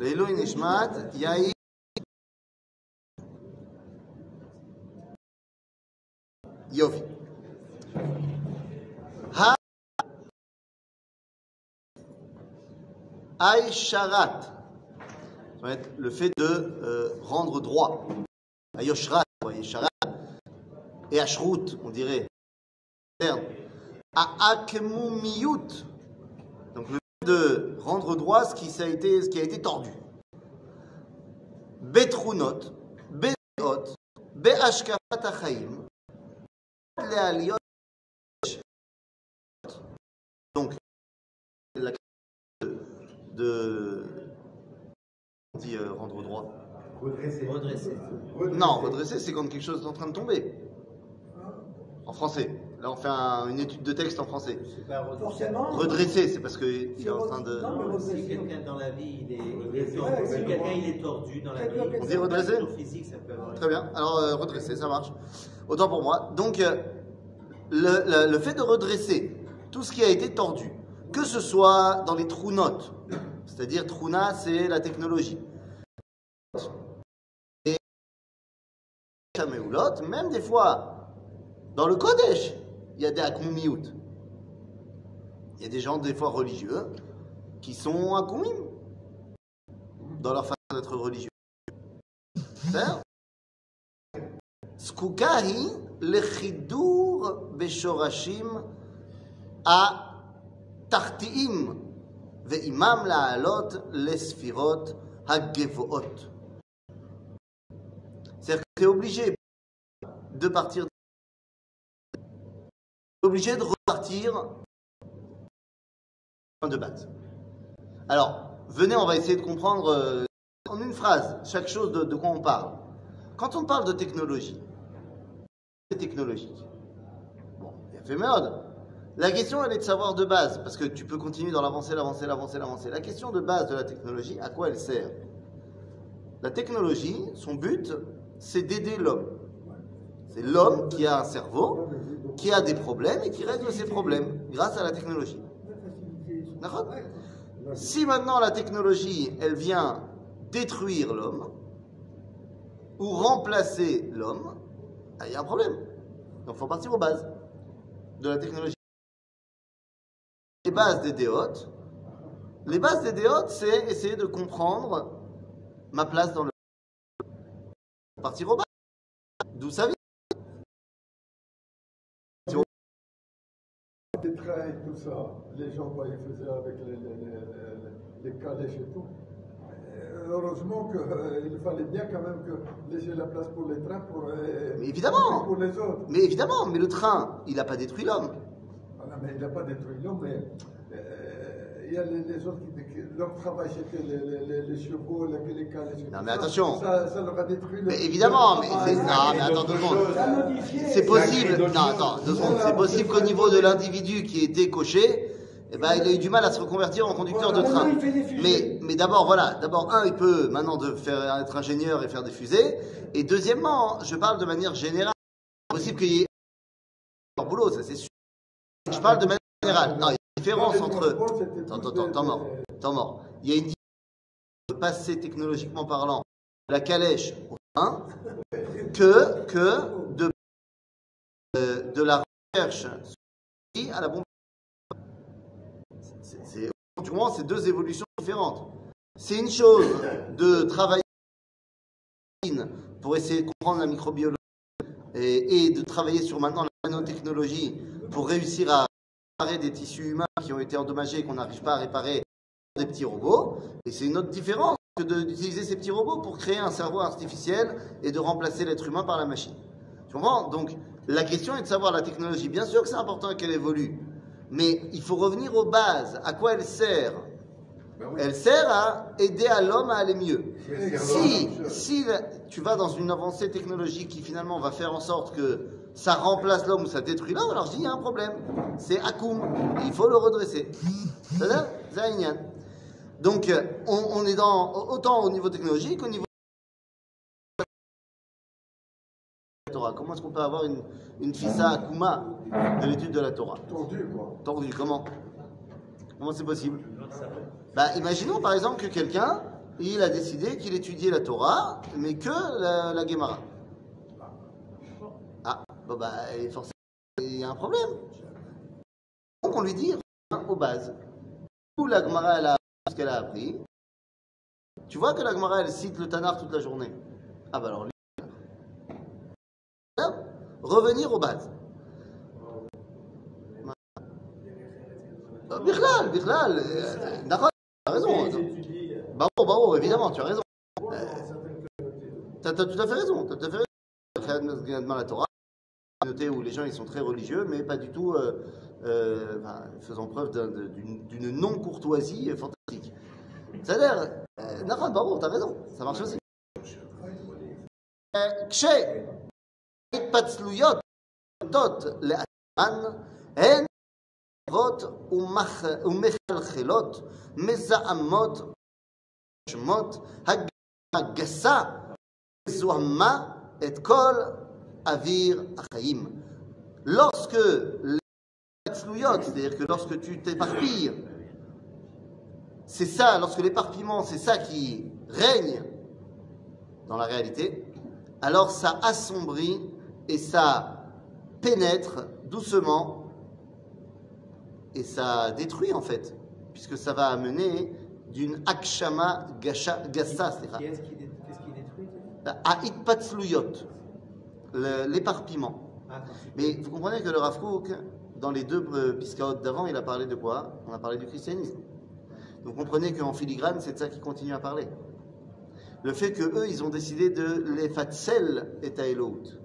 לעילוי נשמת יאיר יופי. ה- Aïcharat. Ça va être le fait de euh, rendre droit. Ayoshrat, Aïcharat. Et Ashrut, on dirait. Aakmumiyut. Donc le fait de rendre droit ce qui, ça a été, ce qui a été tordu. Betrunot, Beot, Beashkafat Achaim, Lealiot. Donc, la de, de on dit euh, rendre droit. Redresser. Redresser. Non, redresser, c'est quand quelque chose est en train de tomber. En français. Là, on fait un- une étude de texte en français. C'est pas redresser. Forcément. Redresser, c'est parce qu'il est en train de. Non, si quelqu'un dans la vie, il est, il est Ouais, tordu, c'est si quelqu'un il est tordu dans la vie, On dit redresser physique, ça peut avoir Très bien. Alors, euh, redresser, ça marche. Autant pour moi. Donc, euh, le, le- le fait de redresser tout ce qui a été tordu, que ce soit dans les trous notes, c'est-à-dire truna, c'est la technologie. Et même des fois, dans le Kodesh, il y a des. Il y a des gens, des fois religieux, qui sont akmoumim dans leur façon d'être religieux. Skoukahi lechidur beshorashim a tartiim ve'imam la'alot lesfirot hagevoot. C'est-à-dire que tu es obligé de partir obligé de repartir de base. Alors, venez, on va essayer de comprendre euh, en une phrase chaque chose de, quoi on parle. Quand on parle de technologie, c'est technologique. Bon, il a fait merde. La question, elle est de savoir de base, parce que tu peux continuer dans l'avancée, l'avancée, l'avancée, l'avancée. La question de base de la technologie, à quoi elle sert? La technologie, son but, c'est d'aider l'homme. C'est l'homme qui a un cerveau, qui a des problèmes et qui règle ses problèmes grâce à la technologie. D'accord? Si maintenant la technologie, elle vient détruire l'homme ou remplacer l'homme, ah, il y a un problème. Donc il faut partir aux bases de la technologie. Les bases des déotes, les bases des déotes, c'est essayer de comprendre ma place dans le partir aux bases. D'où ça vient? Les trains et tout ça, les gens, quoi, ils faisaient avec les, les, les, les- les calèches et tout. Euh, Heureusement qu'il fallait bien quand même que laisser la place pour les trains, pour, euh, Mais évidemment. pour les autres. Mais évidemment, mais le train, il n'a pas détruit l'homme. Voilà, mais il n'a pas détruit l'homme, mais euh, il y a les, les autres qui, leur travail c'était les, les, les, les chevaux, les, les calèches. et Non, mais attention. Ça, ça leur a détruit le. Mais évidemment, mais, mais- non, mais attends deux secondes. C'est possible. Non, attends, deux secondes. C'est possible qu'au niveau de l'individu qui était coché, eh ben, il a eu du mal à se reconvertir en conducteur de Voilà, train. des fusées. Mais, mais d'abord, voilà. D'abord, un, il peut maintenant de faire être ingénieur et faire des fusées. Et deuxièmement, je parle de manière générale. C'est possible qu'il y ait leur boulot, ça c'est sûr. Je parle de manière générale. Non, différence entre. Attends, attends, temps mort. Temps mort. Il y a une différence de passer technologiquement parlant de la calèche au train que, que de, euh, de la recherche à la bombe. C'est- deux évolutions différentes. C'est une chose de travailler pour essayer de comprendre la microbiologie et, et de travailler sur maintenant la nanotechnologie pour réussir à réparer des tissus humains qui ont été endommagés et qu'on n'arrive pas à réparer des petits robots. Et c'est une autre différence que d'utiliser ces petits robots pour créer un cerveau artificiel et de remplacer l'être humain par la machine. Tu comprends? Donc, la question est de savoir la technologie. Bien sûr que c'est important qu'elle évolue, mais il faut revenir aux bases. À quoi elle sert? Elle sert à aider à l'homme à aller mieux. Si, si la- tu vas dans une avancée technologique qui finalement va faire en sorte que ça remplace l'homme ou ça détruit l'homme, alors je dis il y a un problème. C'est Akoum. Et Il faut le redresser. Donc, euh, on, on est dans, autant au niveau technologique qu'au niveau. Torah Comment est-ce qu'on peut avoir une, une fissa akuma de l'étude de la Torah? Tordu, quoi. Tordu, comment? Comment c'est possible? Bah, Imaginons par exemple que quelqu'un, il a décidé qu'il étudiait la Torah, mais que la, la Gemara. Ah, bon bah, forcément, il y a un problème. Donc on lui dit, reviens aux bases. Où la Gemara, elle a ce qu'elle a appris. Tu vois que la Gemara, elle cite le Tanar toute la journée. Ah bah alors, lui, revenir aux bases. Euh, Bichlal, euh, d'accord, tu as raison. Barreau, Barreau, évidemment, tu as raison. Tu as, tout à fait raison. Tu as tout à fait raison. La Torah, noté où les gens ils sont très religieux, mais pas du tout euh, euh, enfin, faisant preuve d'un- de- d'une d'une non-courtoisie fantastique. C'est-à-dire, euh, Nahon, Barreau, tu as raison, ça marche aussi. כש ההתפצלויות נוטות לעצמן הן טובות ומח- ומחלחלות, מזעמות, שמות, הגסה זוהמה את כל Avir Achaim. Lorsque c'est-à-dire que lorsque tu t'éparpilles, c'est ça, lorsque l'éparpillement, c'est ça qui règne dans la réalité, alors ça assombrit et ça pénètre doucement et ça détruit en fait, puisque ça va amener d'une akshama gassa. Qu'est-ce qui détruit? La l'éparpillement. Ah, quand tu- Mais vous comprenez que le Rav Kook, dans les deux euh, piscaotes d'avant, il a parlé de quoi On a parlé du christianisme. Vous comprenez qu'en filigrane, c'est de ça qu'il continue à parler. Le fait que eux, ils ont décidé de les fatzel et à Elohut,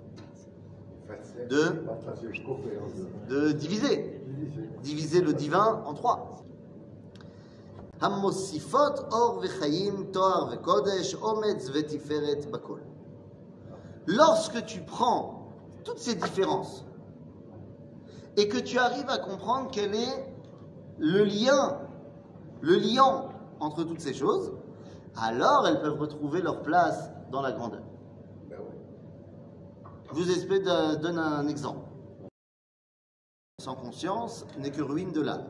de, Partager, couper en deux. de diviser, Diviser. diviser le divin en trois. המוסיפות אור וחיים, תואר וקודש, אומץ ותפארת בכל. Lorsque tu prends toutes ces différences et que tu arrives à comprendre quel est le lien, le lien entre toutes ces choses, alors elles peuvent retrouver leur place dans la grandeur. Ben. Je vous espère de- donne un exemple. Sans conscience n'est que ruine de l'âme.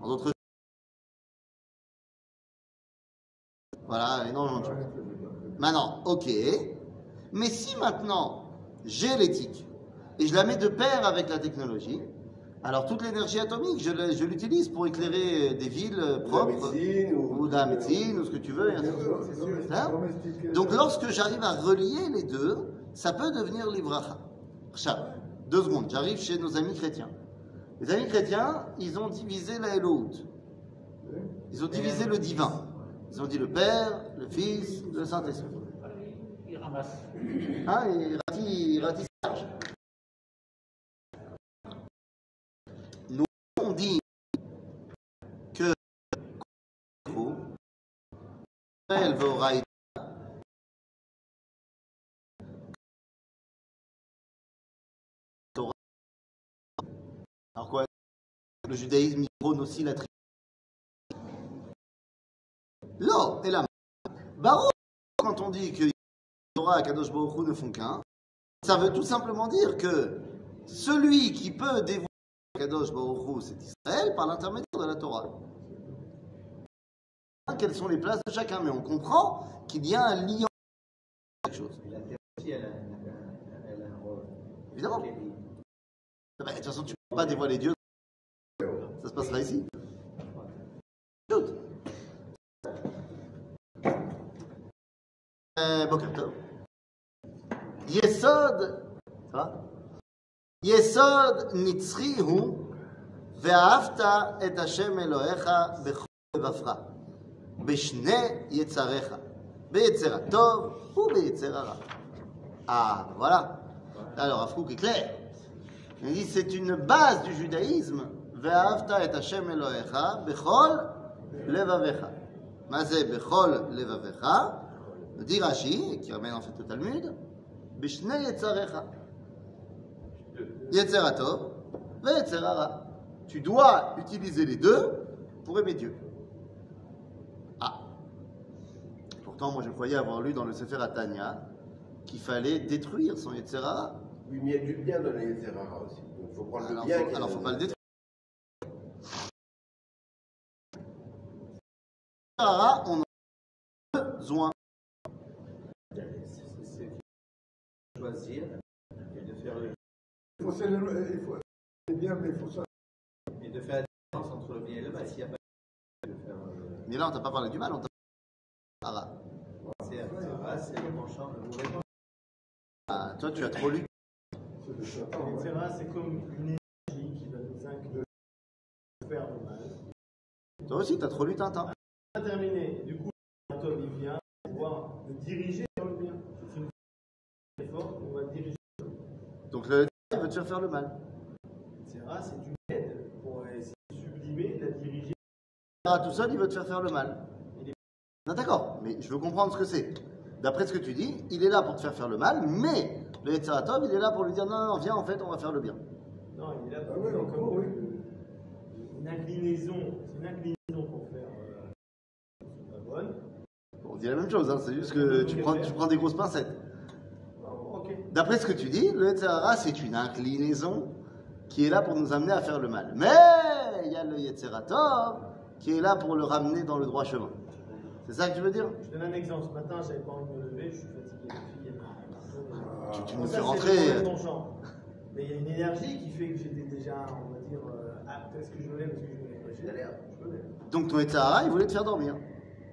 En d'autres Voilà, énormément de choses. Maintenant, ok. Mais si maintenant j'ai l'éthique et je la mets de pair avec la technologie, alors toute l'énergie atomique, je l'utilise pour éclairer des villes propres, ou- ou de la médecine, ou ce que tu veux. et ainsi de suite. Domestiquer. Donc lorsque j'arrive à relier les deux, ça peut devenir l'ivracha. Deux secondes, j'arrive chez nos amis chrétiens. Les amis chrétiens, ils ont divisé la Elohut. Ils ont divisé le divin. Ils ont dit le Père, le Fils, le Saint-Esprit. Ramasse. Hein, et rati- il ratisse large. Nous on dit que elle va. Alors quoi Le judaïsme prône aussi la Trinité. Là, et là, Baruch, quand on dit que Torah et Kadosh Baruch ne font qu'un, ça veut tout simplement dire que celui qui peut dévoiler Kadosh Baruch c'est Israël par l'intermédiaire de la Torah. Quelles sont les places de chacun, mais on comprend qu'il y a un lien quelque chose. Et la terre aussi, elle a, elle a- elle a un rôle. Évidemment. Est- Bah, De toute façon, tu ne peux pas dévoiler Dieu. Ça se passera ici. Euh, Tov. יסוד, אה? יסוד נצחי הוא ואהבת את השם אלוהיך בכל לבבך, בשני יצריך, ביצר הטוב וביצר הרע. Ah, voilà. Alors, Afkouk est clair. Il dit c'est une base du judaïsme. Ve'ahavta et Hashem Elohecha bechol levavecha. Mazé bechol levavecha. Dit Rashi, qui ramène en fait le Talmud, bishne yetzarecha. Yetzerato, ve'yetzerara. Tu dois utiliser les deux pour aimer Dieu. Ah. Pourtant, moi je croyais avoir lu dans le Sefer Atania qu'il fallait détruire son Yetzera. Oui, mais il y a du bien dans les Yetzerara aussi. Donc il faut prendre Alors, le bien. faut, alors, faut dans- pas le détruire. On en a besoin. C'est c'est choisir et de faire le Il faut, il faut bien, mais il faut ça. et de faire la différence entre le bien et le mal. S'il n'y a pas de faire euh, Mais là, on t'a pas parlé du mal, on t'a parlé du Yetzera. c'est le penchant, le mauvais penchant. Ah, toi, tu as trop lu. C'est le comme une énergie qui va nous inclure faire du mal. Toi aussi, tu as trop lu Tintin. On a terminé. Du coup, Anton, il vient pouvoir le diriger vers le bien. C'est une effort, on va diriger. Donc, te faire faire le mal. etc. C'est une aide pour essayer de sublimer, de la diriger. Ah, tout seul, il veut te faire faire le mal. Non, d'accord, mais je veux comprendre ce que c'est. D'après ce que tu dis, il est là pour te faire faire le mal, mais le Yetzeratov, il est là pour lui dire non, non, viens, en fait, on va faire le bien. Non, il est là Ah pour oui, comme encore, oui. une inclinaison. C'est une inclinaison pour faire euh, la bonne. On dit la même chose, hein, c'est juste que tu prends, tu prends des grosses pincettes. D'après ce que tu dis, le Yetzerara, c'est une inclinaison qui est là pour nous amener à faire le mal. Mais il y a le Yetzeratov qui est là pour le ramener dans le droit chemin. C'est ça que tu veux dire? Je donne un exemple. Ce matin, j'avais pas envie de me lever, je suis fatigué. M'a- Tu, tu Bon, nous fais rentrer. euh. Mais il y a une énergie qui fait que j'étais déjà, on va dire, euh, ah, est-ce que je me lève, est-ce que je me lève? Me lève. Donc ton Yetzerara, il voulait te faire dormir.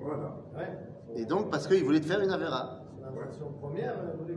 Voilà. Ouais. Et donc, parce qu'il voulait te faire une Avera. Son intention première, voulait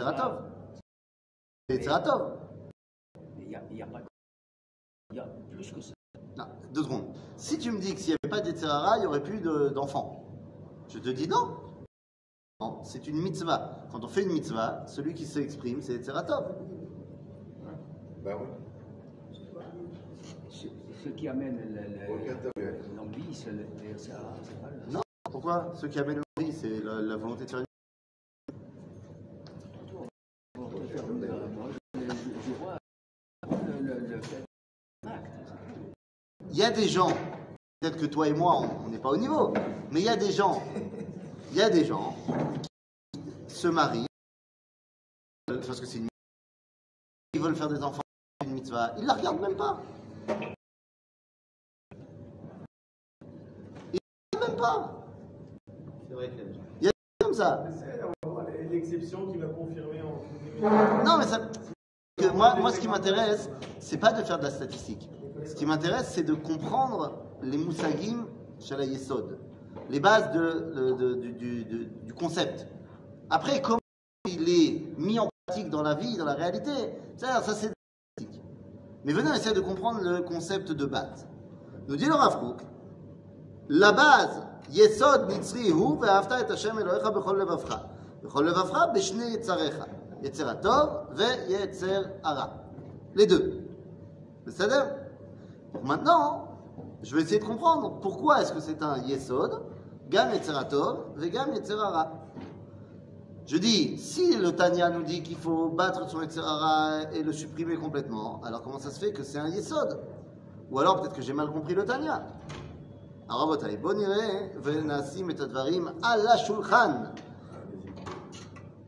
C'est ratov. C'est ratov. Il n'y a, il y a pas Il y a plus que ça. Non, deux secondes. Si tu me dis que s'il n'y avait pas d'Etzerara, il n'y aurait plus de- d'enfants, je te dis non. Non, c'est une mitzvah. Quand on fait une mitzvah, celui qui s'exprime, c'est Etzeratov. Bah oui. Ce, ce qui amène l'envie, c'est le, le le Non. Pourquoi? Ceux qui amènent le riz, c'est la, la volonté de faire une Pour te faire le- moi, je, je- je vois le, le, le fait d'un acte. Il y a des gens, peut-être que toi et moi, on n'est pas au niveau, mais il y a des gens, il y a des gens qui se marient euh, parce que c'est une ils veulent faire des enfants, c'est une mitzvah, ils la regardent même pas. Ils la regardent même pas. C'est vrai que Comme ça. C'est on va voir l'exception qui va confirmer en Non, mais ça. que moi, moi, ce qui m'intéresse, c'est pas de faire de la statistique. Ce qui m'intéresse, c'est de comprendre les moussagim la les bases de, de, de, du, du, concept. Après, comment il est mis en pratique dans la vie, dans la réalité, ça, ça c'est pratique. Mais venez, essayer de comprendre le concept de base. Nous dit le Rav Kook, la base, yesod nitzri hu ve'afta et Hashem Elohecha bechol levavcha. Bechol levavcha b'shne yetzarecha. Yetzer tov ve'yetzer hara. Les deux. C'est-à-dire Maintenant, je vais essayer de comprendre pourquoi est-ce que c'est un yesod, gam yetzeratov, et gam. Je dis, si Lotania nous dit qu'il faut battre son yetzerara et le supprimer complètement, alors comment ça se fait que c'est un yesod? Ou alors peut-être que j'ai mal compris le Tania. Alors, bon venasim et tadvarim à la shulchan.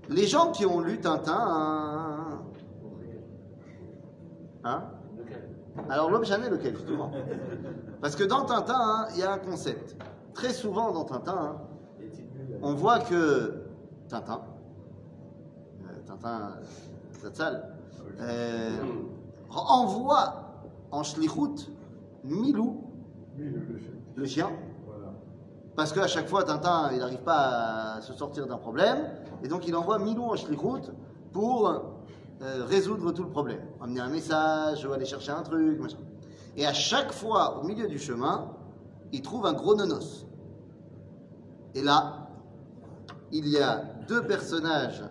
Les gens qui ont lu Tintin, hein? hein? Alors, l'homme jamais lequel, justement Parce que dans Tintin, hein, il y a un concept. Très souvent dans Tintin, hein, on voit que Tintin, euh, Tintin Zatzal, euh, envoie en shlichut Milou, le, chien. parce qu'à chaque fois, Tintin, il n'arrive pas à se sortir d'un problème, et donc il envoie Milou en shlichut pour euh, résoudre tout le problème, amener un message, ou aller chercher un truc, machin. Et à chaque fois, au milieu du chemin, il trouve un gros nonos. Et là, il y a deux personnages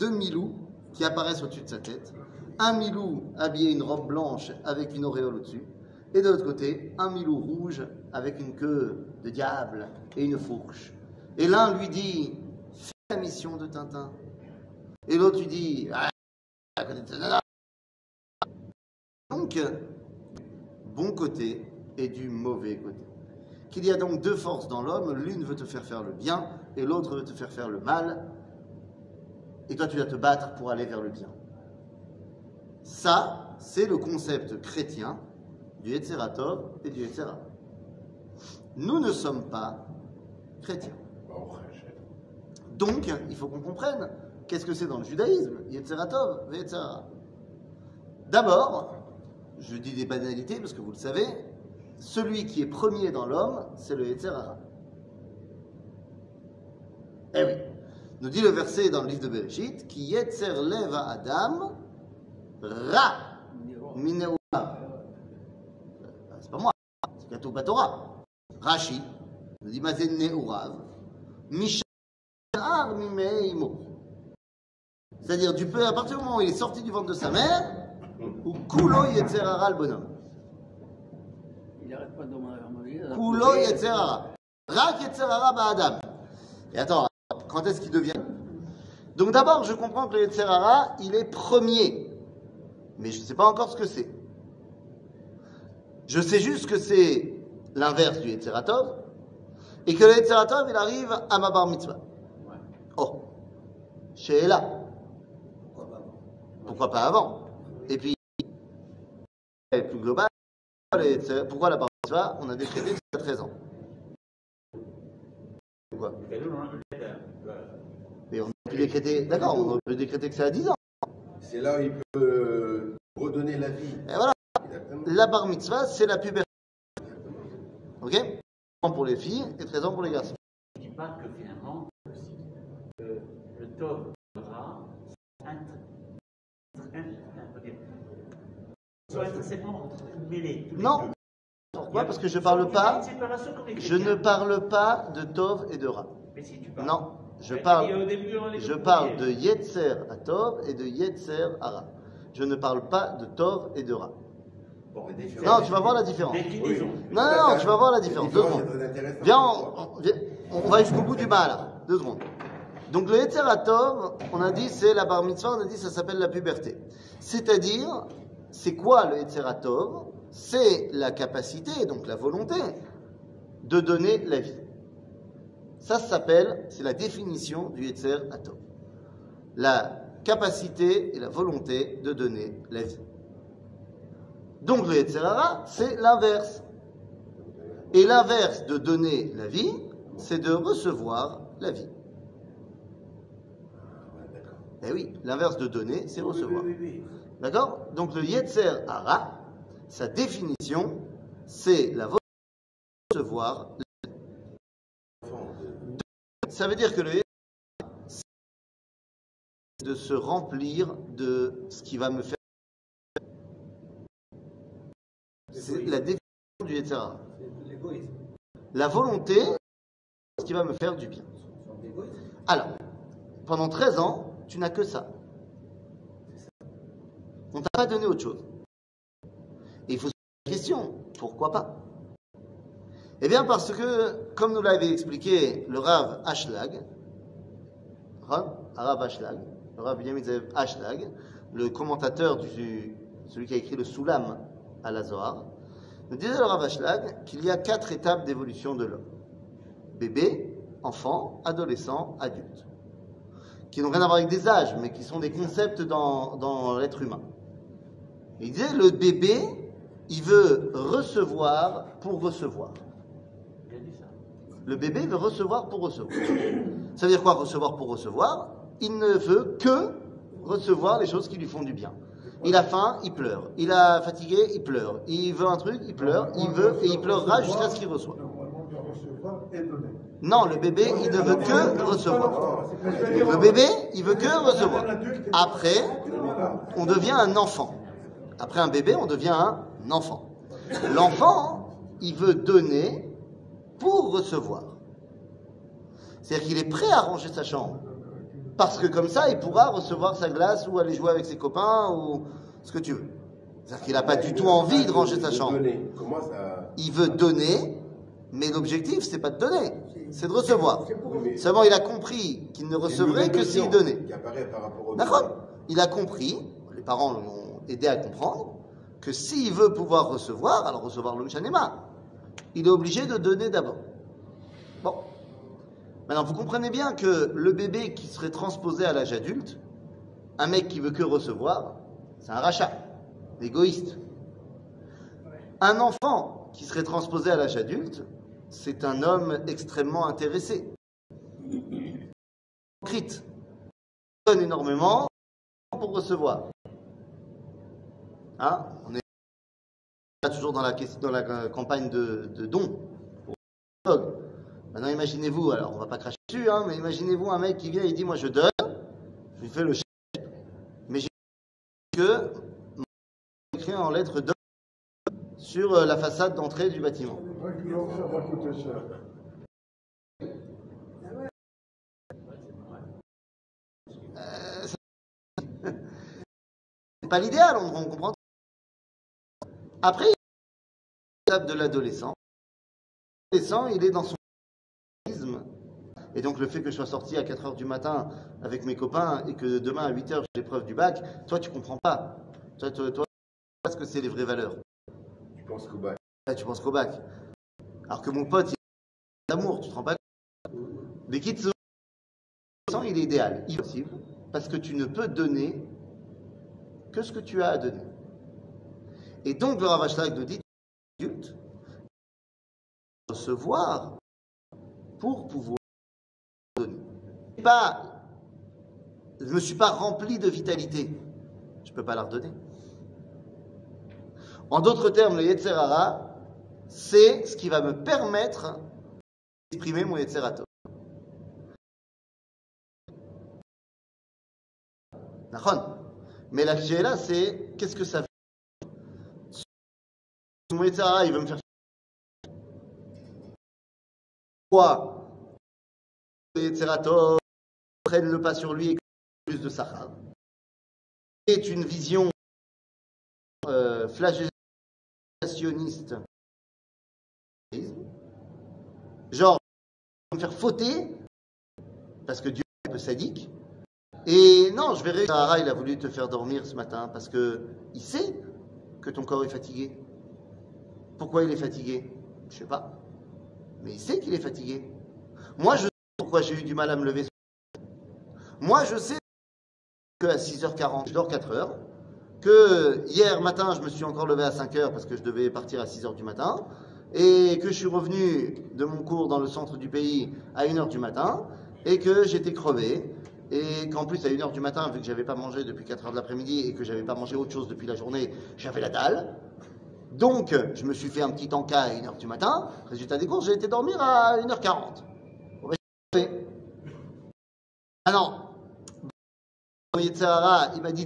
deux milous qui apparaissent au-dessus de sa tête. Un milou habillé une robe blanche avec une auréole au-dessus. Et de l'autre côté, un milou rouge avec une queue de diable et une fourche. Et l'un lui dit Fais la mission de Tintin. Et l'autre lui dit Ah. Donc, bon côté et du mauvais côté. Qu'il y a donc deux forces dans l'homme, l'une veut te faire faire le bien et l'autre veut te faire faire le mal. Et toi, tu vas te battre pour aller vers le bien. Ça, c'est le concept chrétien du Etzeratov et du Etzera. Nous ne sommes pas chrétiens. Donc, il faut qu'on comprenne qu'est-ce que c'est dans le judaïsme, Yetzeratov et Yetzera. D'abord, je dis des banalités parce que vous le savez, celui qui est premier dans l'homme, c'est le Yetzerara. Eh oui. Nous dit le verset dans le livre de Bereshit, qui Yetzer leva Adam, Ra, Mineura. C'est pas moi, c'est Katou Batora. Rashi, nous dit Mazen Neurav, Mishar Mimeimo. C'est-à-dire, du peu, à partir du moment où il est sorti du ventre de sa mère, ou Kulo Yetzerara le bonhomme. Il n'arrête pas de demander. Kulo Yetzerara. Rak Yetzerara Ba'adam. Et attends, quand est-ce qu'il devient? Donc d'abord, je comprends que le Yetzerara, il est premier. Mais je ne sais pas encore ce que c'est. Je sais juste que c'est l'inverse du Yetzeratov. Et que le Yetzeratov, il arrive à ma bar mitzvah. Oh. Chez Ella. Pourquoi pas avant? Et puis, plus global, pourquoi la bar mitzvah On a décrété que c'est à 13 ans. Pourquoi? Mais on a pu décréter, d'accord, on peut décréter que c'est à 10 ans. C'est là où il peut euh, redonner la vie. Et voilà, la bar mitzvah, c'est la puberté. Ok? 13 ans pour les filles et 13 ans pour les garçons. Je dis pas que finalement, euh, le tov sera soit intrinsèquement mêlés. tous les Non. Pourquoi? Parce que je parle pas, je ne parle pas de Tov et de Ra. Mais si tu parles. Non, je parle, début, je parle de Yetzer à Tov et de Yetzer à Ra. Je ne parle pas de Tov et de Ra. Bon, Non, tu vas voir la différence. Non, non, non, tu vas voir la différence. Deux secondes. Viens, on, on- va jusqu'au bout du mal. là. Deux secondes. Donc le Tov, on a dit c'est la bar mitzvah, on a dit ça s'appelle la puberté. C'est-à-dire, c'est quoi le Tov C'est la capacité, donc la volonté, de donner la vie. Ça s'appelle, c'est la définition du Tov. La capacité et la volonté de donner la vie. Donc le Yetzerara, c'est l'inverse. Et l'inverse de donner la vie, c'est de recevoir la vie. Eh oui, l'inverse de donner, c'est recevoir. Oui, oui, oui. D'accord? Donc le Yetzer Hara, sa définition, c'est la volonté de recevoir. Ça veut dire que le Yetzer de se remplir de ce qui va me faire. C'est la définition du Yetzer Hara. La volonté, ce qui va me faire du bien. Alors, pendant 13 ans, tu n'as que ça. On t'a pas donné autre chose. Et il faut se poser la question, pourquoi pas? Eh bien parce que, comme nous l'avait expliqué le Rav Ashlag, le Rav Zev Ashlag, le commentateur du, celui qui a écrit le Soulam à la Zohar, nous disait le Rav Ashlag qu'il y a quatre étapes d'évolution de l'homme. Bébé, enfant, adolescent, adulte. Qui n'ont rien à voir avec des âges, mais qui sont des concepts dans l'être humain. Il disait, le bébé, il veut recevoir pour recevoir. Il a dit ça. Le bébé veut recevoir pour recevoir. Ça veut dire quoi recevoir pour recevoir? Il ne veut que recevoir les choses qui lui font du bien. Il a faim, il pleure. Il a fatigué, il pleure. Il veut un truc, il pleure. Il veut et il pleurera jusqu'à ce qu'il donner. Non, le bébé, il ne veut que recevoir. Le bébé, il veut que recevoir. Après, on devient un enfant. Après un bébé, on devient un enfant. L'enfant, il veut donner pour recevoir. C'est-à-dire qu'il est prêt à ranger sa chambre. Parce que comme ça, il pourra recevoir sa glace ou aller jouer avec ses copains ou ce que tu veux. C'est-à-dire qu'il n'a pas du tout envie de ranger sa chambre. Il veut donner, mais l'objectif, c'est pas de donner, c'est de recevoir. Seulement, il a compris qu'il ne recevrait que s'il donnait. D'accord Il a compris, les parents l'ont aidé à comprendre, que s'il veut pouvoir recevoir, alors recevoir le Shanema, il est obligé de donner d'abord. Bon. Maintenant, vous comprenez bien que le bébé qui serait transposé à l'âge adulte, un mec qui veut que recevoir, c'est un rachat, égoïste. Un enfant qui serait transposé à l'âge adulte, c'est un homme extrêmement intéressé. Hypocrite. Il donne énormément pour recevoir. Hein On est toujours dans la, question- dans la euh, campagne de, de dons. pour. Maintenant, imaginez-vous, alors on va pas cracher dessus, hein, mais imaginez-vous un mec qui vient et dit Moi je donne, je lui fais le chèque, mais j'ai que écrit en lettres d'or sur euh, la façade d'entrée du bâtiment. Ça va coûter cher. C'est pas l'idéal, on, on comprend. Après, l'étape de l'adolescent. L'adolescent, il est dans son isme. Et donc le fait que je sois sorti à 4 heures du matin avec mes copains et que demain à 8 heures j'ai l'épreuve du bac, toi tu comprends pas. Toi, toi, toi, tu ce que c'est les vraies valeurs. Je pense qu'au bac. Là, tu penses qu'au bac. Alors que mon pote, il a l'amour, tu te rends pas compte. Les kits, il est idéal, il est possible, parce que tu ne peux donner que ce que tu as à donner. Et donc, le Ravashlag nous dit, recevoir pour pouvoir donner. Pas, je ne me suis pas rempli de vitalité, je ne peux pas la redonner. En d'autres termes, le Yetzerara, c'est ce qui va me permettre d'exprimer mon Yetzerato. Mais la là, c'est qu'est-ce que ça fait Mon Yetzerara, il veut me faire. Quoi? Yetzerato prenne le pas sur lui et plus de Sahara. C'est une vision euh, flagellationniste. Genre, me faire fauter parce que Dieu est un peu sadique. Et non, je verrai. Sarah, il a voulu te faire dormir ce matin parce que il sait que ton corps est fatigué. Pourquoi il est fatigué? Je sais pas. Mais il sait qu'il est fatigué. Moi, je sais pourquoi j'ai eu du mal à me lever. Moi, je sais que à 6h40, je dors 4 heures. Que hier matin, je me suis encore levé à 5 heures parce que je devais partir à 6 heures du matin. Et que je suis revenu de mon cours dans le centre du pays à 1 heure du matin. Et que j'étais crevé. Et qu'en plus, à 1 heure du matin, vu que j'avais pas mangé depuis 4 heures de l'après-midi et que j'avais pas mangé autre chose depuis la journée, j'avais la dalle. Donc, je me suis fait un petit encas à 1 heure du matin. Résultat des courses, j'ai été dormir à 1h40. Bon, ben, j'ai fait. Ah non. Il m'a dit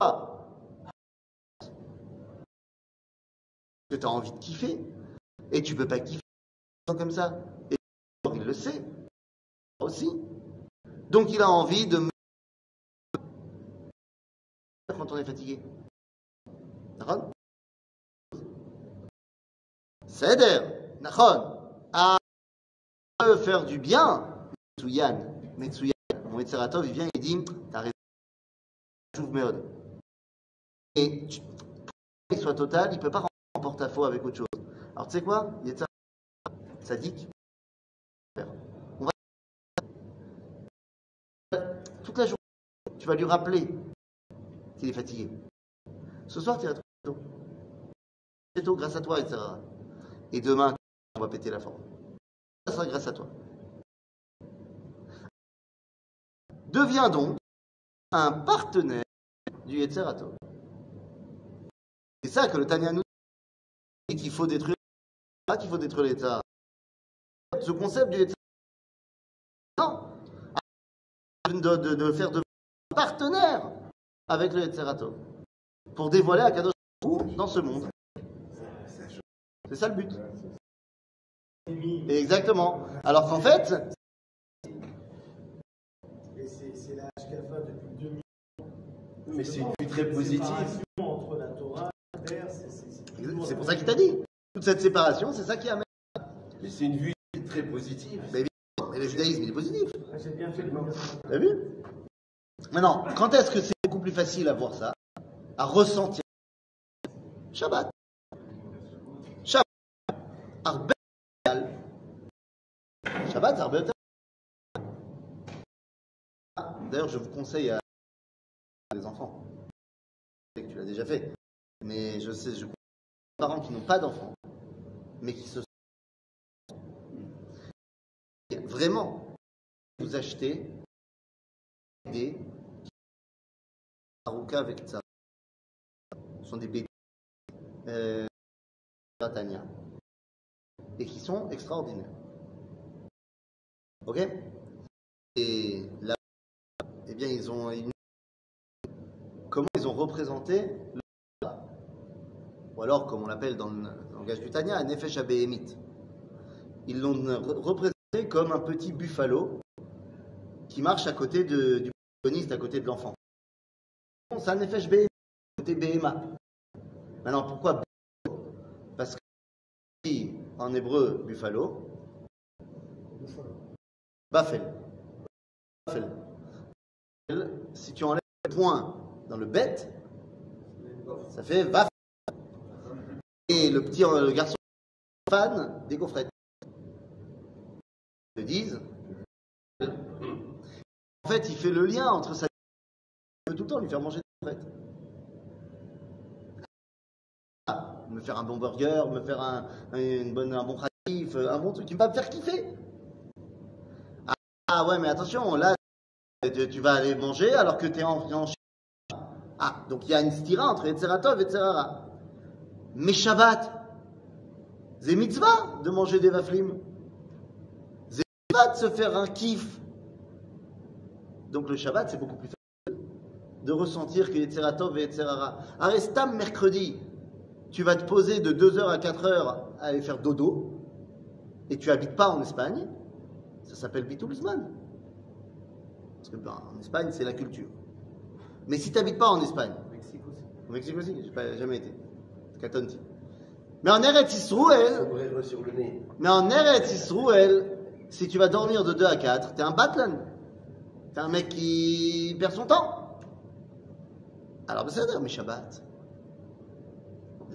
Ah. que tu as envie de kiffer et tu peux pas kiffer comme ça. Et il le sait aussi. Donc il a envie de me quand on est fatigué. Seder, Nachon. À faire du bien, Metsuyan, Metsuyan. Mon Etzeratov, il vient et dit T'as raison. Et pour qu'il soit total, il ne peut pas rentrer en porte-à-faux avec autre chose. Alors tu sais quoi? Yetzirah, sadique. On va toute la journée, tu vas lui rappeler qu'il est fatigué. Ce soir, tu tôt. C'est tôt grâce à toi, etc. Et demain, on va péter la forme. Ça sera grâce à toi. Deviens donc un partenaire du Yetzerato. C'est ça que le Tanya nous dit qu'il faut détruire, pas qu'il faut détruire l'État. Ce concept du Yetzerato, non, de, de, de faire de partenaire avec le Yetzerato pour dévoiler à Kadosh dans ce monde. C'est ça le but. Exactement. Alors qu'en fait. c'est la depuis 2000. Mais c'est une vue très positive. C'est pour ça qu'il t'a dit. Toute cette séparation, c'est ça qui amène. Mais c'est une vue très positive. Mais évidemment, le judaïsme, il est positif. T'as vu? Maintenant, quand est-ce que c'est beaucoup plus facile à voir ça, à ressentir Shabbat. Shabbat. Arbe Shabbat, Arbe D'ailleurs, je vous conseille à les enfants. Tu l'as déjà fait. Mais je sais, je connais des parents qui n'ont pas d'enfants, mais qui se sont. Vraiment, vous achetez des Haruka avec ça. Ce sont des bébés euh, et qui sont extraordinaires. Ok? Et là, eh bien, ils ont comment ils ont représenté le ou alors, comme on l'appelle dans le langage du Tania, un Nefesh Abéhémite. Ils l'ont re- représenté comme un petit buffalo qui marche à côté du protagoniste, à côté de l'enfant. C'est un Nefesh Béhéma, côté Béhéma. Maintenant, pourquoi buffalo? Parce que en hébreu, buffalo, Bafel. Bafel. Si tu enlèves le point dans le bête, ça fait Vafel. Et le petit euh, le garçon fan des gaufrettes. Ils te disent. En fait, il fait le lien entre sa. Il veut tout le temps lui faire manger des gaufrettes. Ah, me faire un bon burger, me faire un, un- bon pratif, un bon truc qui va me faire kiffer. Ah, ouais, mais attention, là, tu, vas aller manger alors que tu es en, en Ah, donc il y a une stira entre Etzeratov et Etzerara. Mais Shabbat, c'est mitzvah de manger des vaflim. C'est mitzvah de se faire un kiff. Donc le Shabbat, c'est beaucoup plus facile de ressentir que Etzeratov et Etzerara. Arestam, mercredi, tu vas te poser de 2h à 4h à aller faire dodo, et tu habites pas en Espagne, ça s'appelle Bitoulzman. Parce que ben, en Espagne, c'est la culture. Mais si tu n'habites pas en Espagne, Mexique aussi. au Mexique aussi, j'ai pas jamais été. Katonti. Mais en Eretz nez. mais en Eretz Yisroel, si tu vas dormir de 2 à 4, t'es un batlan. T'es un mec qui perd son temps. Alors, ben, ça veut dire, mais Shabbat.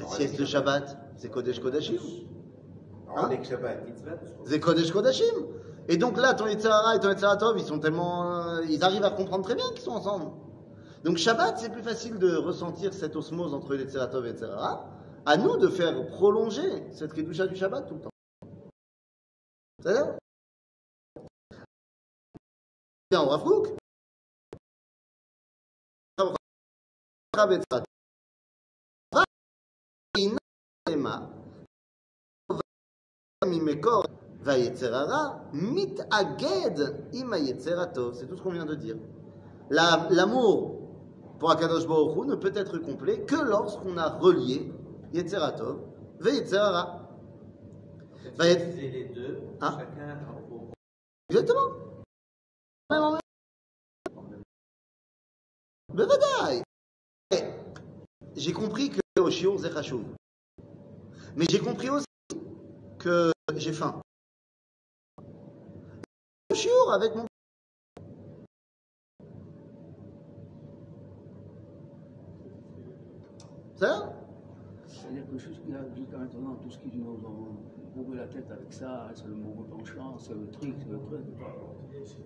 La sieste de Shabbat, c'est Kodesh Kodashim. Ce C'est Kodesh Kodashim. Et donc là, ton Yitzhara et ton Yitzaratov, ils sont tellement. euh, ils arrivent à comprendre très bien qu'ils sont ensemble. Donc Shabbat, c'est plus facile de ressentir cette osmose entre les Yitzaratov et Yitzhara. À nous de faire prolonger cette Kedusha du Shabbat tout le temps. C'est-à-dire Bien, on va C'est tout ce qu'on vient de dire. La- L'amour pour Akadosh Baruch Hu ne peut être complet que lorsqu'on a relié Yetzer HaTov et Yetzer Hara. soit. Va être- Utiliser les deux, Hein chacun au- Exactement. Même en même. Et J'ai compris que c'est chashuv. Mais j'ai compris aussi que j'ai faim. Shiur avec mon Ça C'est-à-dire que jusqu'à jusqu'à maintenant, tout ce qui nous ont bourré la tête avec ça, c'est le mauvais penchant, c'est le truc, c'est le truc.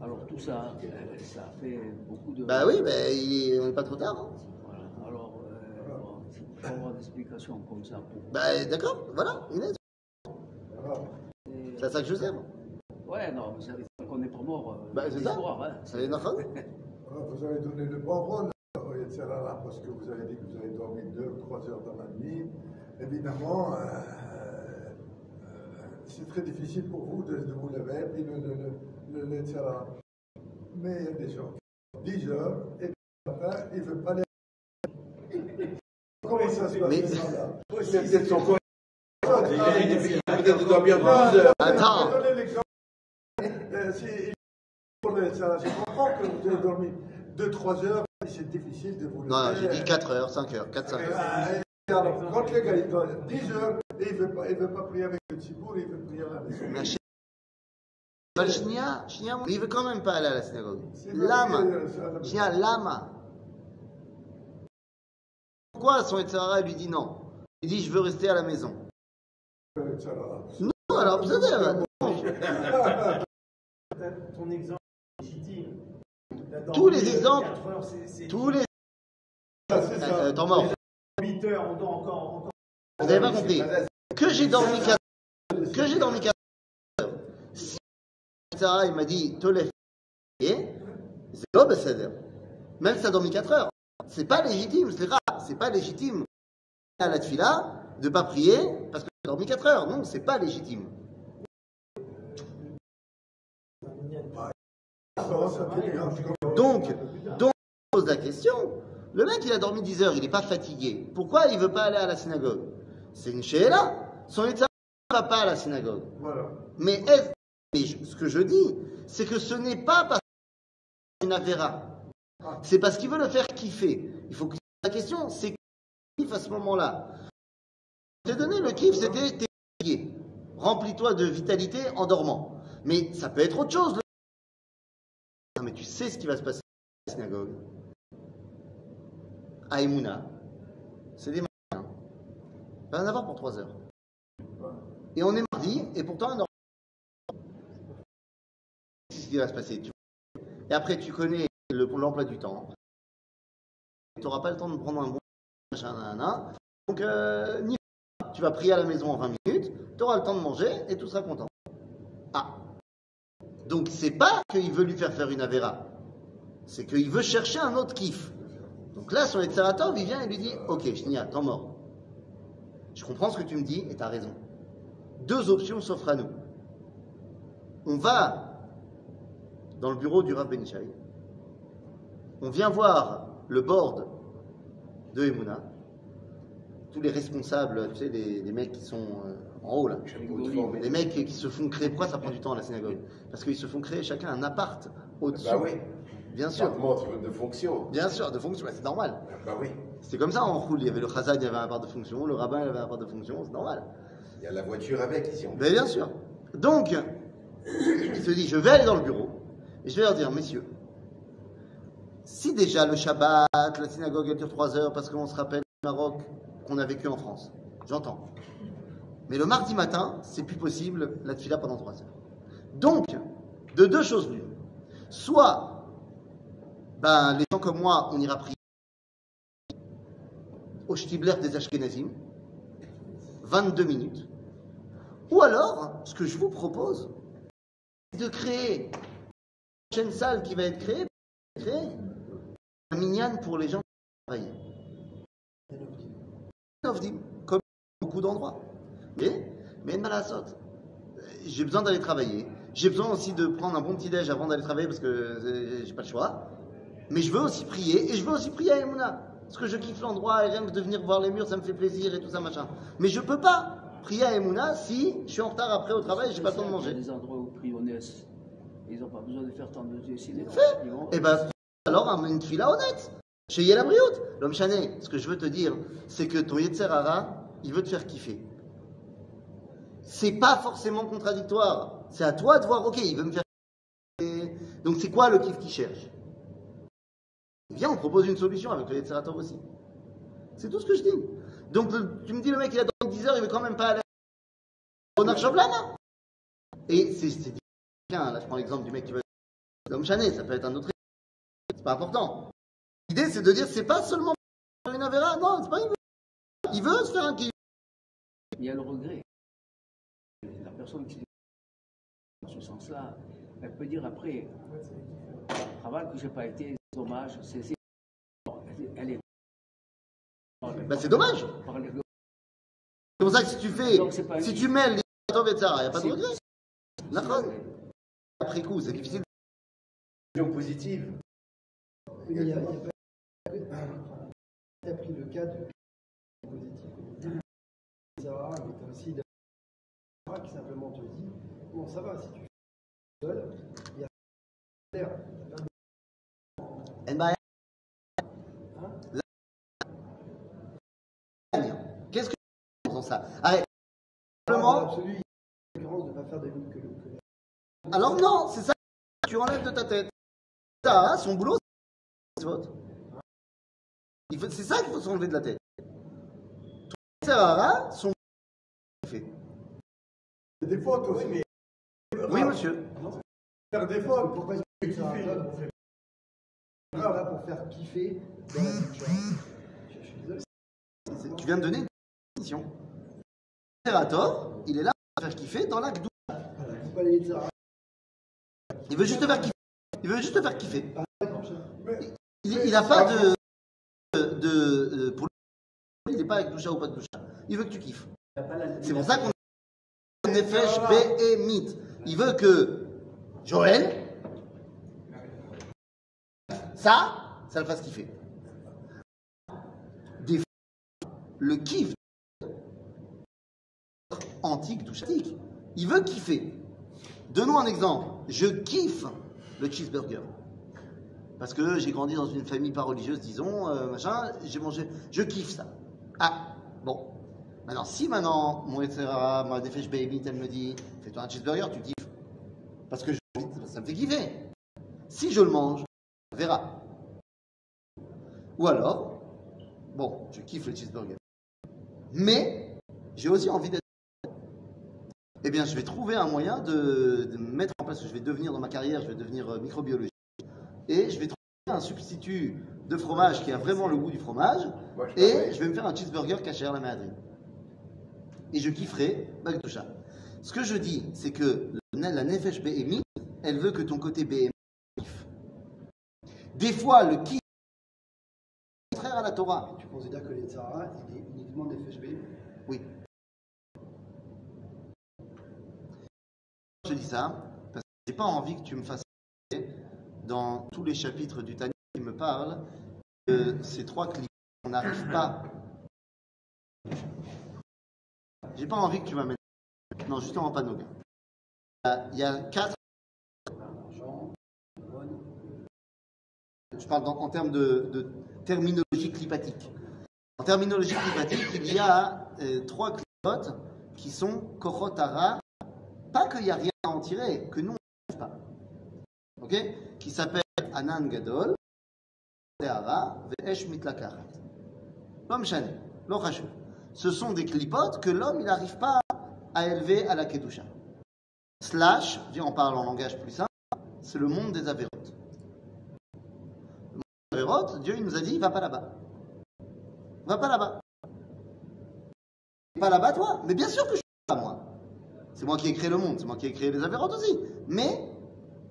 Alors tout ça, ça fait beaucoup de... Bah oui, bah, il- on n'est pas trop tard. hein. Voilà. Alors, euh, bon, il faut avoir des explications comme ça. Pour... Bah d'accord, voilà, Inès. Et- C'est ça que je sers. Ouais, non, mais ça on connaît pas mort euh, Bah, c'est ça. Hein. Enfants Alors, vous avez donné le bon rôle au Yetzirara parce que vous avez dit que vous avez dormi 2 ou 3 heures dans la nuit. Évidemment, euh, euh, c'est très difficile pour vous de, de vous lever et puis le, le, le, le. Mais il y a des gens qui 10 heures et puis matin, ils ne veulent pas les. Comment ça se passe Mais- ça, là Mais peut-être son corps. Ah, Il est peut-être de dormir 12 heures. Attends. Je vais donner l'exemple. Euh, si- pour le Yetzirara, je comprends que vous avez dormi 2-3 heures, c'est difficile de vous le Non, non, j'ai faire. dit 4 heures, 5 heures, 4, 5 heures. Ah, et alors, quand le gars il donne 10 heures et il ne veut, pas- il veut pas prier avec le tzibour, il veut prier à la maison. Mais chez- אבל שנייה, שנייה, il veut quand même pas aller à Pourquoi son Etzara lui dit non? Il dit je veux rester à la maison. Non, alors, vous savez, Ton exemple est légitime. Tous les exemples. heures, tous les. Temps mort. 8 heures, on dort encore. encore. Vous n'avez pas compris. Que j'ai dormi 4 que j'ai dormi 4 heures. Si Sarah, il m'a dit, te lève, et c'est pas. Même si t'as dormi 4 heures. C'est pas légitime, c'est rare. C'est pas légitime à la tfila de pas prier parce que t'as dormi 4 heures. Non, c'est pas légitime. Donc, donc, on pose la question. Le mec, il a dormi 10 heures, il n'est pas fatigué. Pourquoi il veut pas aller à la synagogue? C'est une là. Son état ne va pas à la synagogue. Voilà. Mais, est-ce- mais je- ce que je dis, c'est que ce n'est pas parce une avéra. C'est parce qu'il veut le faire kiffer. Il faut que la question, c'est qui kiffe à ce moment-là Je t'ai donné le kiff, c'était t'es. Remplis-toi de vitalité en dormant. Mais ça peut être autre chose. le- Non, mais tu sais ce qui va se passer à la synagogue. À Emouna, c'est des matins. Va en avoir pour 3 heures. Et on est mardi, et pourtant on ce qui va se passer. Et après, tu connais l'emploi du temps. Tu n'auras pas le temps de prendre un bon machin. Donc, euh, tu vas prier à la maison en 20 minutes, tu auras le temps de manger et tout sera content. Ah. Donc, c'est pas qu'il veut lui faire faire une avéra. C'est qu'il veut chercher un autre kiff. Donc là, son Etzeratov, il vient et lui dit Ok, Shnia, t'en mort. Je comprends ce que tu me dis et tu as raison. Deux options s'offrent à nous. On va dans le bureau du Rav Benishai. On vient voir le board de Emouna. Tous les responsables, tu sais, les, les mecs qui sont euh, en haut là. Les mecs qui se font créer. Pourquoi ça prend du temps à la synagogue? Parce qu'ils se font créer chacun un appart au-dessus. Bah oui. Bien sûr. De fonction. Bien sûr, de fonction, c'est normal. Bah oui. C'était comme ça en roule. Il y avait le Chazan, il y avait un appart de fonction, le rabbin, il avait un appart de fonction, c'est normal. Il y a la voiture avec ici. on bien sûr. Donc, il se dit, je vais aller dans le bureau et je vais leur dire, messieurs, si déjà le Shabbat, la synagogue, elle dure trois heures parce qu'on se rappelle du Maroc qu'on a vécu en France, j'entends. Mais le mardi matin, c'est plus possible la tefila pendant trois heures. Donc, de deux choses l'une. Soit, ben, les gens comme moi, on ira prier au Shtibler des Ashkenazim, 22 minutes. Ou alors, ce que je vous propose, c'est de créer une prochaine salle qui va être créée, un minyan pour les gens qui travaillent. Comme beaucoup d'endroits. Mais, mais j'ai besoin d'aller travailler. J'ai besoin aussi de prendre un bon petit déj avant d'aller travailler parce que euh, j'ai pas le choix. Mais je veux aussi prier et je veux aussi prier à Emouna. Parce que je kiffe l'endroit et rien que de venir voir les murs, ça me fait plaisir et tout ça, machin. Mais je peux pas prier à Emouna si je suis en retard après au travail et j'ai pas le temps de Il y a manger. des endroits où NES. Ils n'ont pas besoin de faire tant de. Fait. Et ben, alors, amène une fila honnête. Chez Yela Briout. L'homme chané, ce que je veux te dire, c'est que ton Yetzerara, il veut te faire kiffer. C'est pas forcément contradictoire. C'est à toi de voir, ok, il veut me faire kiffer. Donc, c'est quoi le kiff qu'il cherche? Viens, on propose une solution avec le Yetzerator aussi. C'est tout ce que je dis. Donc, tu me dis, le mec, il a dormi 10 heures, il veut quand même pas aller au Narchavlama. Et c'est. Là, je prends l'exemple du mec qui veut l'homme chané, ça peut être un autre pas important. L'idée, c'est de dire, c'est pas seulement faire une avéra, non, c'est pas il veut. Il veut se faire un kiff. Il y a le regret. La personne qui dans ce sens-là, elle peut dire après, travail que j'ai pas été, c'est dommage, c'est elle est. Ben, c'est dommage. C'est pour ça que si tu fais, Donc, c'est pas si une- tu mêles les et il n'y a pas de regret. Après coup, c'est difficile. Vision positive. Oui, mais il n'y a, pas. Tu as pris le cas de positif. Sarah, mais tu as aussi de... qui simplement te dit bon, ça va, si tu fais seul, il y a l'air. Eh ben, hein Qu'est-ce que tu dans ça? Arrête. Simplement. Alors non, c'est ça. Tu enlèves de ta tête. Ça, hein, son boulot c'est ça qu'il faut s'enlever de la tête. Serrara, son fait. Des fautes aussi. Oui, monsieur. Faire des fautes. Pourquoi est-ce que faire là pour faire kiffer dans la culture Tu viens de donner une définition. Impérator, il est là pour faire kiffer dans l'acte dire. Il veut juste te faire kiffer. Il veut juste te faire kiffer. Il n'a pas de. de, de- pour lui, il n'est pas avec doucha ou pas de doucha. Il veut que tu kiffes. C'est pour ça qu'on a Nefesh B et Mit. Il veut que Joël, ça, ça le fasse kiffer. Des fois, le kiff antique douchatique. Il veut kiffer. Donnons un exemple. Je kiffe le cheeseburger. Parce que j'ai grandi dans une famille pas religieuse, disons, euh, machin, j'ai mangé, je kiffe ça. Ah, bon. Maintenant, si maintenant, mon etc., ma défèche baby, elle me dit, fais-toi un cheeseburger, tu kiffes. Parce que je- ça me fait kiffer. Si je le mange, on verra. Ou alors, bon, je kiffe le cheeseburger. Mais, j'ai aussi envie d'être. Eh bien, je vais trouver un moyen de, de mettre en place, je vais devenir dans ma carrière, je vais devenir euh, microbiologiste et je vais trouver un substitut de fromage qui a vraiment le goût du fromage Moi, je et je vais me faire un cheeseburger caché à la Madrid. Et je kifferai Bagdoucha. Ce que je dis, c'est que la Nefesh BMI, elle veut que ton côté BMI kiffe. Des fois, le kiff est contraire à la Torah. Tu considères que les Tzara, il est uniquement des FHB Oui. Je dis ça parce que j'ai pas envie que tu me fasses dans tous les chapitres du Tanya qui me parlent ces trois clips. On n'arrive pas. J'ai pas envie que tu m'amènes. Non, justement pas Noga. Il y a- quatre. Je parle dans- en termes de, terminologie clipatique. En terminologie clipatique, il y a euh, trois clipotes qui sont Kochotara. Pas qu'il n'y a rien à en tirer, que nous. Ok? Qui s'appelle Anan Gadol. L'homme lo chashuv. Ce sont des clipotes que l'homme n'arrive pas à élever à la Kedusha. Slash, on parle en langage plus simple, c'est le monde des avérotes. Avérote, Dieu il nous a dit, va pas là-bas. Va pas là-bas. Pas là-bas, toi Mais bien sûr que je suis pas moi. C'est moi qui ai créé le monde, c'est moi qui ai créé les Avérotes aussi. Mais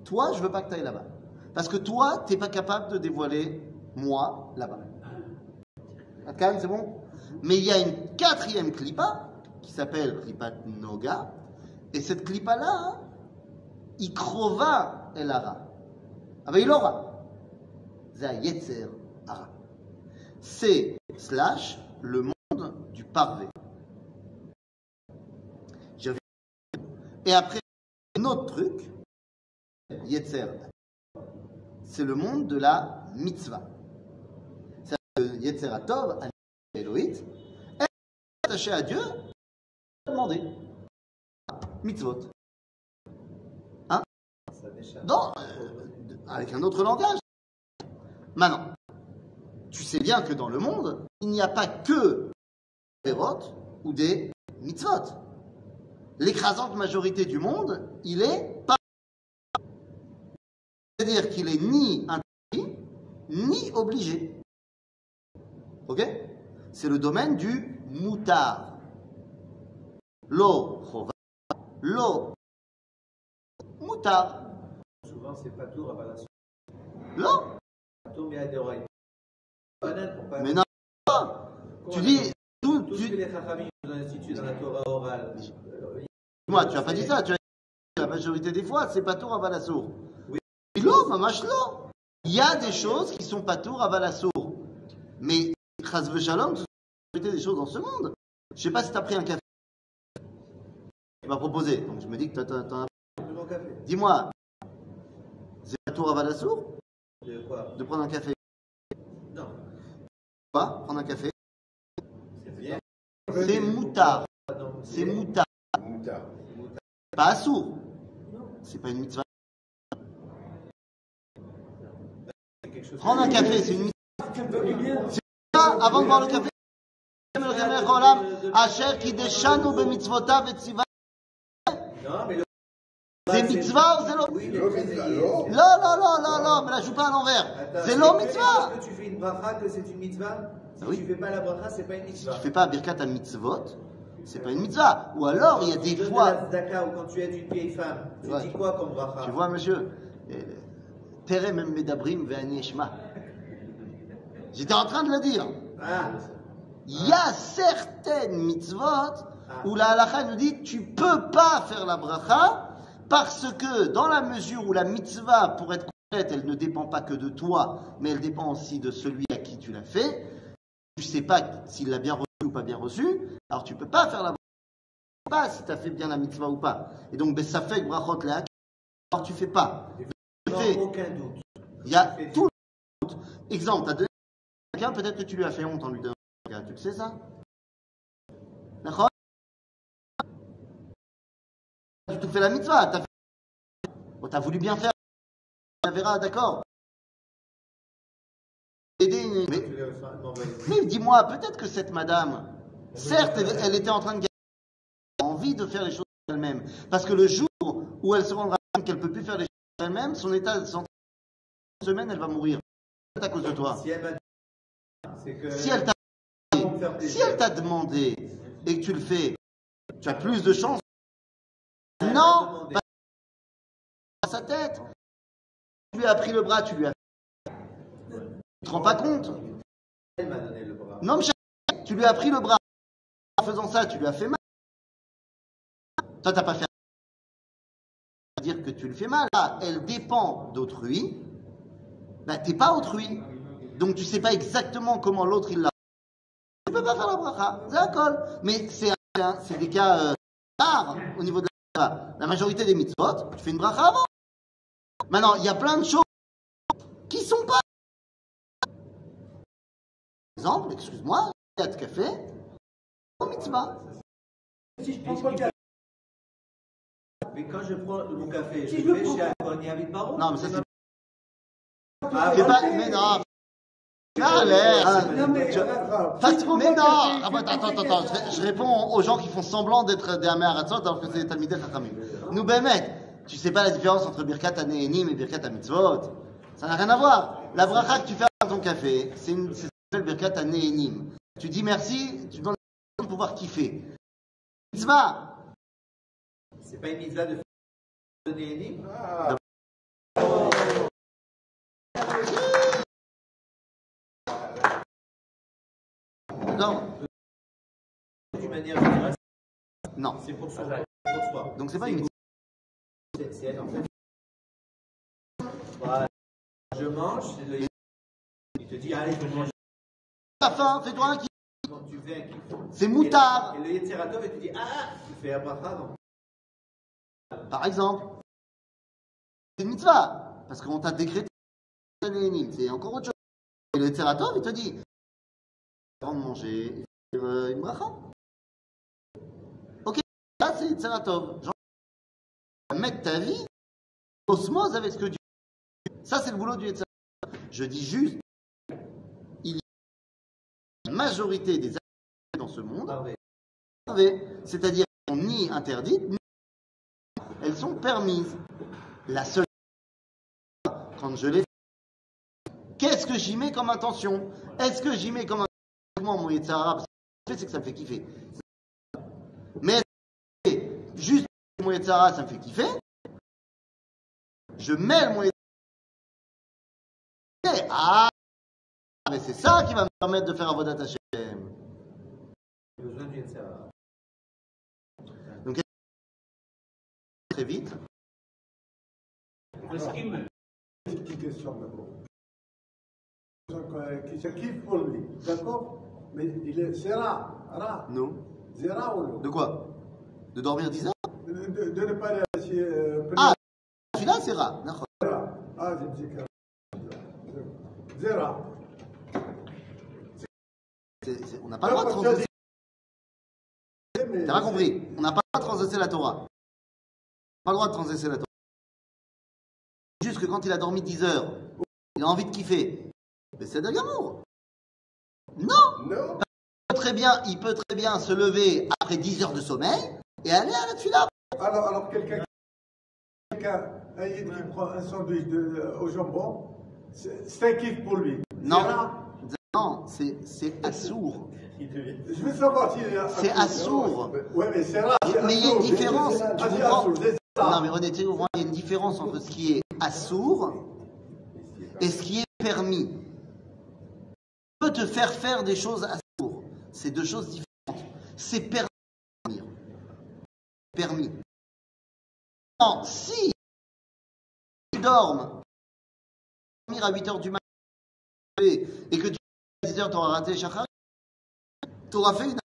toi, je veux pas que tu ailles là-bas. Parce que toi, t'es pas capable de dévoiler moi là-bas. C'est bon? Mais il y a une quatrième clipa qui s'appelle clipat Noga. Et cette clipa-là, Ikrova El Ara. Avec il aura. Yetzer Ara. C'est slash le monde du parvé. Et après, un autre truc, Yetzer, c'est le monde de la mitzvah. C'est le Yetzer Tov, Elohit, est attaché à Dieu, demander. Mitzvot. Hein? Euh, avec un autre langage. Maintenant, tu sais bien que dans le monde, il n'y a pas que des ou des mitzvot. L'écrasante majorité du monde, il est pas. C'est-à-dire qu'il est ni interdit, ni obligé. Ok? C'est le domaine du moutar. Lo chova, lo moutar. Souvent, c'est pas tout à Tout mais non, tu dis, tout, Tout ce que tu, les Chachamim nous ont institué dans la Torah orale. moi, tu as pas dit ça, tu as dit la majorité des fois, c'est pas tour à Valassour. Il y a des choses qui sont pas tour à Valassour. Mais, Chaz Shalom, des choses dans ce monde. Je sais pas si tu as pris un café. Tu m'as proposé, donc je me dis que t'as- t'as- t'en as. De mon café? Dis-moi, c'est pas tour à Valassour De quoi? De prendre un café Non. Pas prendre un café? C'est bien. C'est moutard. C'est moutard. Moutar. Pas assourd. C'est pas une mitzvah. Prendre un café, c'est une mitzvah. C'est une mitzvah avant de boire le café. C'est mitzvah ou c'est lo Oui, Le mitzvah, alors. Non, non, non, non, non, mais là, joue pas à l'envers. C'est mais mitzvah. Est-ce que tu fais une bracha que c'est une mitzvah? Si tu fais pas la bracha, c'est pas une Si mitzvah. tu fais pas birkat à mitzvot, c'est pas une mitzvah. Ou alors, il y a des fois. quand tu aides une vieille femme, tu dis quoi comme bracha? Tu vois, monsieur, J'étais en train de le dire. Ah, Il y a certaines mitzvot où la halakha nous dit tu peux pas faire la bracha parce que dans la mesure où la mitzvah, pour être complète, elle ne dépend pas que de toi, mais elle dépend aussi de celui à qui tu l'as fait. Tu sais pas s'il l'a bien reçu ou pas bien reçu, alors tu peux pas faire la bracha. Pas si tu as fait bien la mitzvah ou pas. Et donc, ben, ça fait que brachot le'ak, alors tu fais pas. Tu aucun doute. Il y a tout le monde. Exemple, t'as donné à quelqu'un, peut-être que tu lui as fait honte en lui donnant quelqu'un. Tu le sais ça? D'accord? Tu te fais la mitzvah. T'as fait... Bon, t'as voulu bien faire. On verra, d'accord une- Mais, Tu fait- dis-moi, peut-être que cette madame, certes, elle, elle était en train de gagner envie de faire les choses elle-même. Parce que le jour où elle se rendra compte qu'elle peut plus faire les choses elle-même, son état de santé, une semaine, elle va mourir. C'est à cause de toi. Si elle. Si t'a si elle t'a demandé et que tu le fais, tu as plus de chances. Elle Non, pas à sa tête. Tu lui as pris le bras, tu lui as. Tu te rends pas compte Elle m'a donné le bras. Non, mais tu lui as pris le bras. En faisant ça, tu lui as fait mal. Toi, t'as pas fait. Dire que tu le fais mal. Là, elle dépend d'autrui. Bah, t'es pas autrui. Donc, tu sais pas exactement comment l'autre il l'a. Tu peux pas faire la bracha. D'accord. Mais c'est c'est des cas euh, rares au niveau de la. La majorité des mitzvot, tu fais une bracha avant. Maintenant, il y a plein de choses qui sont pas. Par exemple, excuse-moi, il y de café mitzvah. Si je pas le café, Mais quand je prends mon café, Si je je vais chez Abroni avec Baron. Non, mais ça c'est. Ah, Fais ouais. pas. Mais non. Allez, ah, non mais je- mais non Ah, bah, Attends, attends, attends, je, je réponds aux gens qui font semblant d'être des Amé Aratzot alors que c'est des Talmidei Chachamim. Nous, Bémet, tu sais pas la différence entre Birkat Anéhénim et Birkat Mitzvot Ça n'a rien à voir. La bracha que tu fais dans ton café, c'est une c'est Birkat Anéhénim. Tu dis merci, tu donnes le pouvoir kiffer. Mitzvah C'est pas une mitzvah de donner hymne Ah, Non, d'une manière générale, non. c'est pour soi. C'est pour soi. Donc c'est pas une mitzvah. C'est- en fait. Voilà. Je mange, le- il te dit allez, je mange. T'as faim, fais-toi un kiff. C'est moutard. Et le Yetzeratov, il te dit ah, tu fais un bracha, non Par exemple, c'est une mitzvah, parce qu'on t'a décrété c'est encore autre chose. Et le Tzeratov, il te dit, avant de manger, il faut euh, une bracha. Ok, ça c'est Tzeratov. Genre, mettre ta vie en osmose avec ce que Dieu Ça c'est le boulot du Tzeratov. Je dis juste, il y a une majorité des activités dans ce monde c'est-à-dire ni interdites, ni elles sont permises. La seule quand je les fais, qu'est-ce que j'y mets comme intention Est-ce que j'y mets comme intention mon Yetzirah Parce que c'est que ça me fait kiffer. Mais juste mon Yetzirah, ça me fait kiffer Je mets mon Yetzirah. Ah Mais c'est ça qui va me permettre de faire Avodat Hashem. Très vite. Petite question d'abord. Qui se kiffe pour lui, d'accord? Mais il est, c'est rare, rare. Non. C'est rare ou non? De quoi? De dormir 10 heures? De, de- de ne pas. Euh, Ah, celui-là, c'est rare. Ah, j'ai dit que. C'est- on n'a pas le droit de transgresser. T'as pas compris On n'a pas le droit de transgresser la Torah. Pas le droit de transgresser la Torah. Juste que quand il a dormi 10 heures, il a envie de kiffer. Mais c'est d'amour. Non Non Il peut très bien, il peut très bien se lever après 10 heures de sommeil et aller à la tefila. Alors, alors quelqu'un quelqu'un, un yid qui prend un sandwich de- au jambon, c'est un kiff pour lui. Non. Non, c'est assourd. Je veux savoir est C'est assourd. Oui, mais c'est rare. Mais il y a une différence, Tu. Non, mais honnêtement, il y a une différence entre ce qui est assourd et ce qui est permis. On peut te faire faire des choses assourd. C'est deux choses différentes. C'est permis. Permis. Si tu dormes, dormir à 8 heures du matin et que tu à 10 heures, tu auras raté Shachar, tu auras fait une.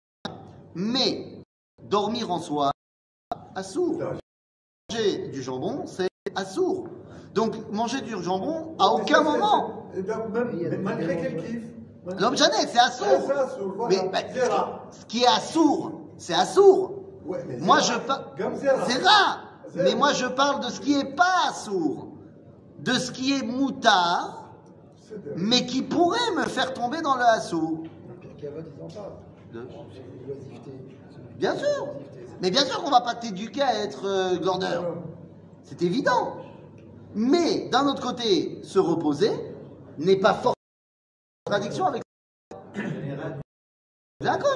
Mais dormir en soi, assourd. Manger du jambon, c'est assourd. Donc manger du jambon, à Mais aucun moment. donc, même- malgré de- kiffe. L'homme Janet, c'est C'est assourd. Mais bah, ce qui est assourd, c'est assourd. Ouais, Moi, je parle. Comme c'est rare. C'est rare. C'est Mais moi, je parle de ce qui est pas assourd. De ce qui est moutard, mais qui pourrait me faire tomber dans le assourd. Bien sûr. Mais bien sûr qu'on va pas t'éduquer à être euh, glandeur. C'est évident. Mais d'un autre côté, se reposer n'est pas forcément en contradiction avec. D'accord.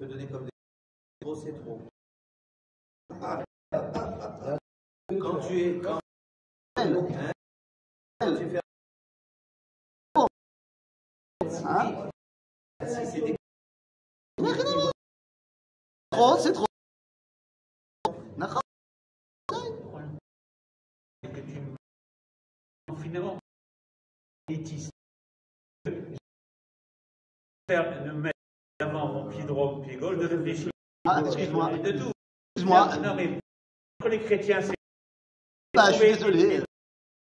donner comme des. Trop, c'est trop. Quand tu es. Quand, hein, quand tu fais. Hein Si c'est des. Trop, c'est trop. Tu finalement. Faire de mettre avant mon pied droit mon pied gauche, de réfléchir. Ah, excuse-moi. De tout. Excuse-moi. Non, mais pour les chrétiens, c'est. Bah, je suis désolé.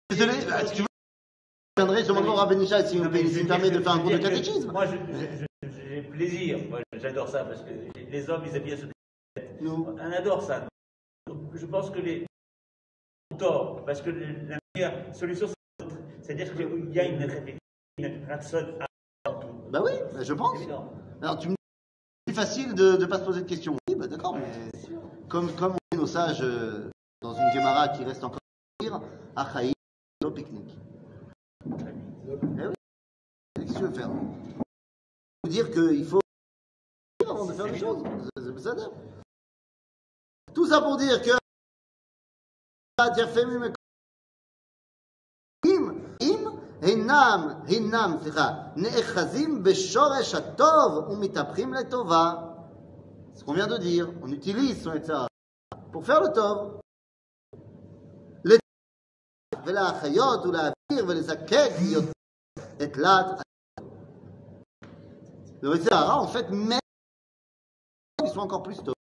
Désolé. Bah, si tu veux, je viendrai, je demande au s'il me permet de faire un cours de catéchisme. Moi, j'ai plaisir. Moi, j'adore ça parce que les hommes, ils aiment bien se Nous. On adore ça. Je pense que les ont tort, parce que la meilleure solution, c'est l'autre. C'est-à-dire qu'il y a une une ratson Bah oui, bah, je pense. Alors tu me dis c'est plus facile de ne pas se poser de questions. Oui, bah d'accord, mais comme, comme on dit nos sages euh, dans une Gemara qui reste encore à Achaï, au pique-nique. Eh oui, qu'est-ce que tu veux faire Vous dire qu'il faut avant de faire des choses. C'est- ça. Tout ça pour dire que אם, אם הינם, הינם, סליחה, נאחזים בשורש הטוב ומתהפכים לטובה. Ce qu'on vient de dire, on utilise son etzara pour faire le tov. Le ולהחיות ולהעביר ולזקק יותר את להט Le etzara, en fait, même ils sont encore plus tov.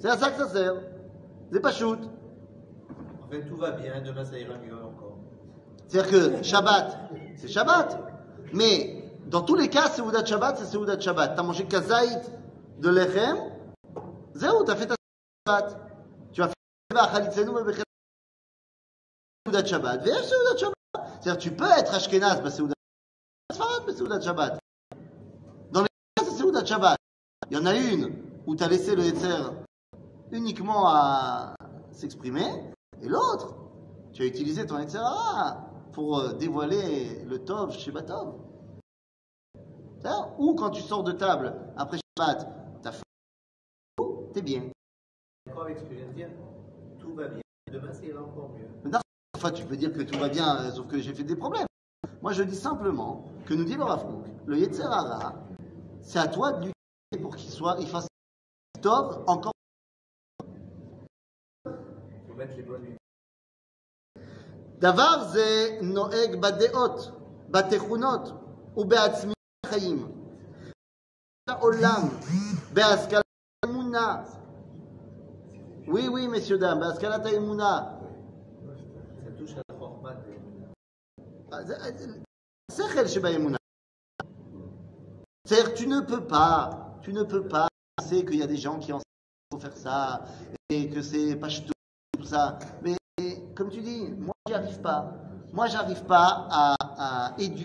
C'est à ça que ça sert. C'est pas shoot. En fait, tout va bien, demain ça ira mieux encore. C'est-à-dire que Shabbat, c'est Shabbat. Mais dans tous les cas, Seudat Shabbat, c'est Seudat Shabbat. T'as mangé kazaït de lechem, zéro, t'as fait ta Shabbat. Tu as fait Seudat Shabbat. Ve'esh Seudat Shabbat. C'est-à-dire tu peux être Ashkenaz, bah Seudat Shabbat, Seudat Shabbat. Dans les cas, c'est Seudat Shabbat. Il y en a une où tu as laissé le Yetzer uniquement à s'exprimer, et l'autre, tu as utilisé ton etc. pour euh, dévoiler le Tov chez Batov. Ou quand tu sors de table après Shabbat, t'as fait t'es bien. D'accord avec ce que je viens de dire Tout va bien, demain ira encore mieux. Enfin, tu peux dire que tout va bien, euh, sauf que j'ai fait des problèmes. Moi, je dis simplement que nous dit le Rav Kook, le Yetzer Hara, c'est à toi de lutter pour qu'il soit, il fasse Tov encore Il faut mettre les bonnes lumières. דבר זה נוהג בדעות, בתכונות ובעצמי החיים. העולם, בהשכלת האמונה. Oui, oui, messieurs, dames, בהשכלת האמונה. Ça touche à la format de. זה- שכל שבאמונה. C'est-à-dire, tu ne peux pas Tu ne peux pas penser qu'il y a des gens qui enseignent qu'il faut faire ça et que c'est pas tout, ça. Mais comme tu dis, moi j'y arrive pas. Moi j'arrive pas à éduquer